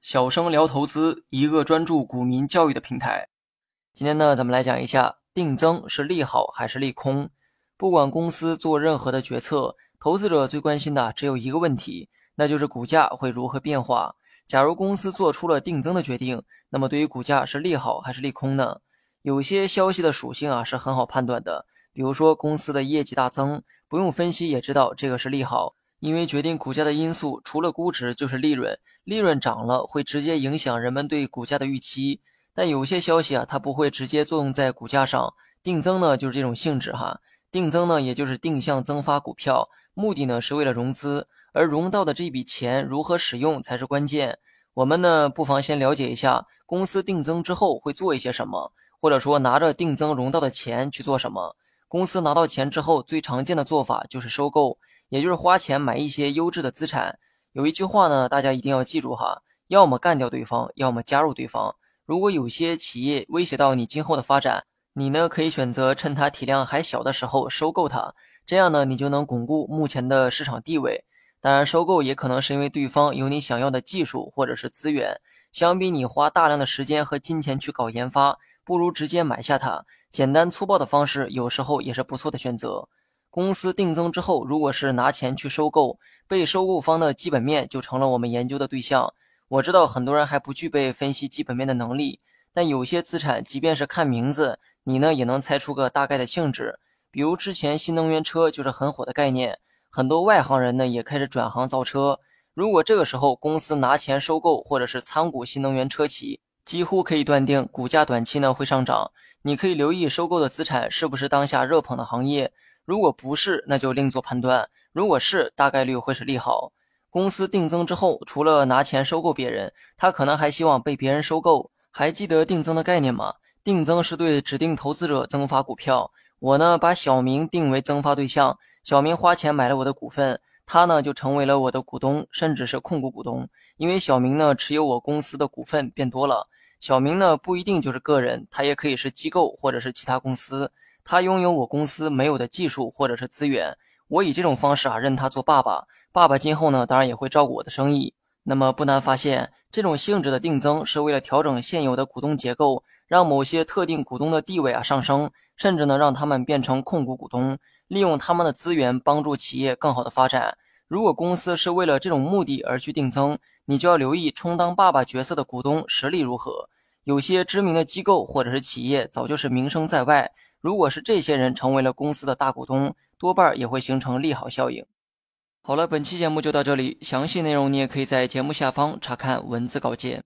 小生聊投资，一个专注股民教育的平台。今天呢，咱们来讲一下定增是利好还是利空。不管公司做任何的决策，投资者最关心的只有一个问题，那就是股价会如何变化。假如公司做出了定增的决定，那么对于股价是利好还是利空呢？有些消息的属性啊是很好判断的，比如说公司的业绩大增，不用分析也知道这个是利好，因为决定股价的因素除了估值就是利润，利润涨了会直接影响人们对股价的预期。但有些消息啊，它不会直接作用在股价上，定增呢就是这种性质哈，定增呢也就是定向增发股票，目的呢是为了融资，而融到的这笔钱如何使用才是关键。我们呢不妨先了解一下公司定增之后会做一些什么。或者说拿着定增融到的钱去做什么？公司拿到钱之后，最常见的做法就是收购，也就是花钱买一些优质的资产。有一句话呢，大家一定要记住哈：要么干掉对方，要么加入对方。如果有些企业威胁到你今后的发展，你呢可以选择趁它体量还小的时候收购它，这样呢你就能巩固目前的市场地位。当然，收购也可能是因为对方有你想要的技术或者是资源，相比你花大量的时间和金钱去搞研发。不如直接买下它，简单粗暴的方式有时候也是不错的选择。公司定增之后，如果是拿钱去收购，被收购方的基本面就成了我们研究的对象。我知道很多人还不具备分析基本面的能力，但有些资产，即便是看名字，你呢也能猜出个大概的性质。比如之前新能源车就是很火的概念，很多外行人呢也开始转行造车。如果这个时候公司拿钱收购或者是参股新能源车企，几乎可以断定，股价短期呢会上涨。你可以留意收购的资产是不是当下热捧的行业，如果不是，那就另做判断；如果是，大概率会是利好。公司定增之后，除了拿钱收购别人，他可能还希望被别人收购。还记得定增的概念吗？定增是对指定投资者增发股票。我呢，把小明定为增发对象，小明花钱买了我的股份。他呢就成为了我的股东，甚至是控股股东。因为小明呢持有我公司的股份变多了。小明呢不一定就是个人，他也可以是机构或者是其他公司。他拥有我公司没有的技术或者是资源。我以这种方式啊认他做爸爸。爸爸今后呢当然也会照顾我的生意。那么不难发现，这种性质的定增是为了调整现有的股东结构，让某些特定股东的地位啊上升，甚至呢让他们变成控股股东。利用他们的资源帮助企业更好的发展。如果公司是为了这种目的而去定增，你就要留意充当爸爸角色的股东实力如何。有些知名的机构或者是企业早就是名声在外，如果是这些人成为了公司的大股东，多半也会形成利好效应。好了，本期节目就到这里，详细内容你也可以在节目下方查看文字稿件。